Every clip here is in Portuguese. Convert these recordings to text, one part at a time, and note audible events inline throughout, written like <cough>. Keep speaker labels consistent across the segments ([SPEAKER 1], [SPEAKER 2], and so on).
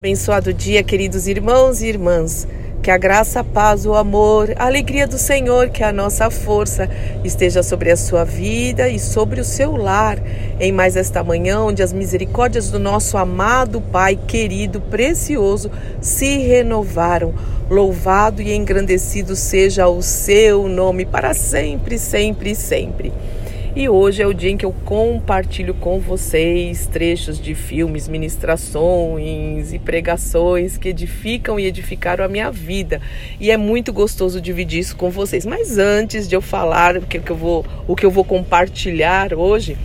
[SPEAKER 1] Abençoado dia, queridos irmãos e irmãs. Que a graça, a paz, o amor, a alegria do Senhor, que a nossa força esteja sobre a sua vida e sobre o seu lar. Em mais esta manhã, onde as misericórdias do nosso amado Pai, querido, precioso, se renovaram. Louvado e engrandecido seja o seu nome para sempre, sempre, sempre. E hoje é o dia em que eu compartilho com vocês trechos de filmes, ministrações e pregações que edificam e edificaram a minha vida. E é muito gostoso dividir isso com vocês. Mas antes de eu falar o que, eu vou, o que eu vou compartilhar hoje,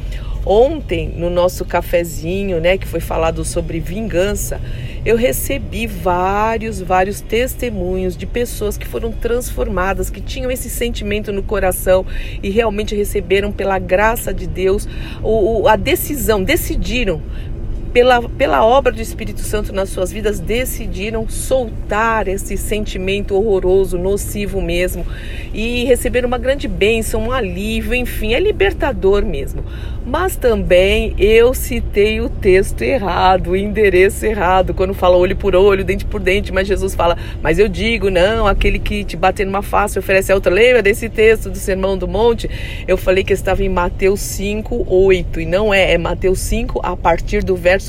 [SPEAKER 1] Ontem, no nosso cafezinho, né, que foi falado sobre vingança, eu recebi vários, vários testemunhos de pessoas que foram transformadas, que tinham esse sentimento no coração e realmente receberam pela graça de Deus o, a decisão, decidiram pela, pela obra do Espírito Santo nas suas vidas, decidiram soltar esse sentimento horroroso, nocivo mesmo, e receber uma grande bênção, um alívio, enfim, é libertador mesmo. Mas também eu citei o texto errado, o endereço errado, quando fala olho por olho, dente por dente, mas Jesus fala, mas eu digo, não, aquele que te bater numa face oferece a outra. Lembra desse texto do Sermão do Monte? Eu falei que estava em Mateus 5, 8, e não é, é Mateus 5, a partir do verso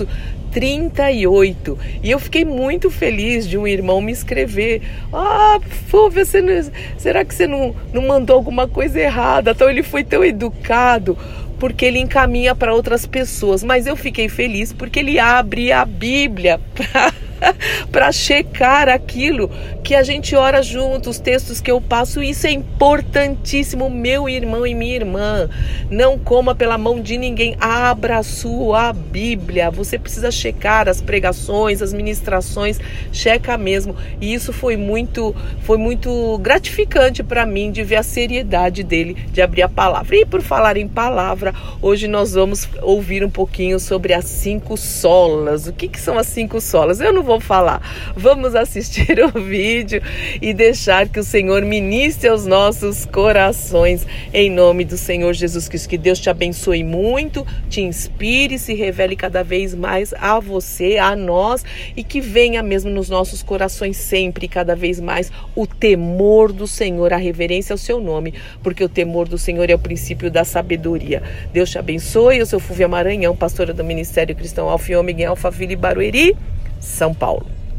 [SPEAKER 1] 38. E eu fiquei muito feliz de um irmão me escrever: Ah, Fúvia, você não, será que você não, não mandou alguma coisa errada? Então ele foi tão educado porque ele encaminha para outras pessoas. Mas eu fiquei feliz porque ele abre a Bíblia <laughs> para <laughs> para checar aquilo que a gente ora junto, os textos que eu passo. Isso é importantíssimo, meu irmão e minha irmã. Não coma pela mão de ninguém. Abra a sua Bíblia. Você precisa checar as pregações, as ministrações, checa mesmo. E isso foi muito, foi muito gratificante para mim de ver a seriedade dele de abrir a palavra. E por falar em palavra, hoje nós vamos ouvir um pouquinho sobre as cinco solas. O que, que são as cinco solas? Eu não vou falar. Vamos assistir <laughs> o vídeo e deixar que o Senhor ministre aos nossos corações em nome do Senhor Jesus Cristo. Que Deus te abençoe muito, te inspire, se revele cada vez mais a você, a nós e que venha mesmo nos nossos corações sempre cada vez mais o temor do Senhor, a reverência ao seu nome, porque o temor do Senhor é o princípio da sabedoria. Deus te abençoe. Eu sou Fúvia Maranhão, pastora do Ministério Cristão Alfa e Ômega em Alphaville, Barueri. São Paulo.